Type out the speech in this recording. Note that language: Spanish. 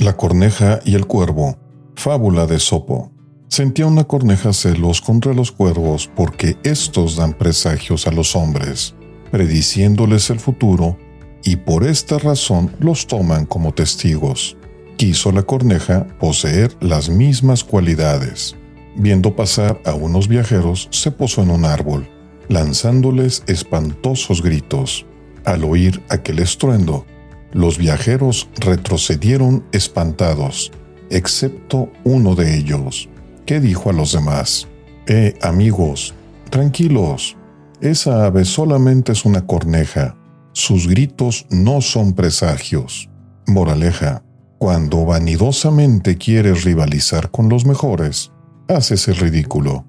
La corneja y el cuervo. Fábula de Sopo. Sentía una corneja celos contra los cuervos porque éstos dan presagios a los hombres, prediciéndoles el futuro, y por esta razón los toman como testigos. Quiso la corneja poseer las mismas cualidades. Viendo pasar a unos viajeros, se posó en un árbol, lanzándoles espantosos gritos. Al oír aquel estruendo, los viajeros retrocedieron espantados, excepto uno de ellos, que dijo a los demás, Eh, amigos, tranquilos, esa ave solamente es una corneja, sus gritos no son presagios. Moraleja, cuando vanidosamente quieres rivalizar con los mejores, haces el ridículo.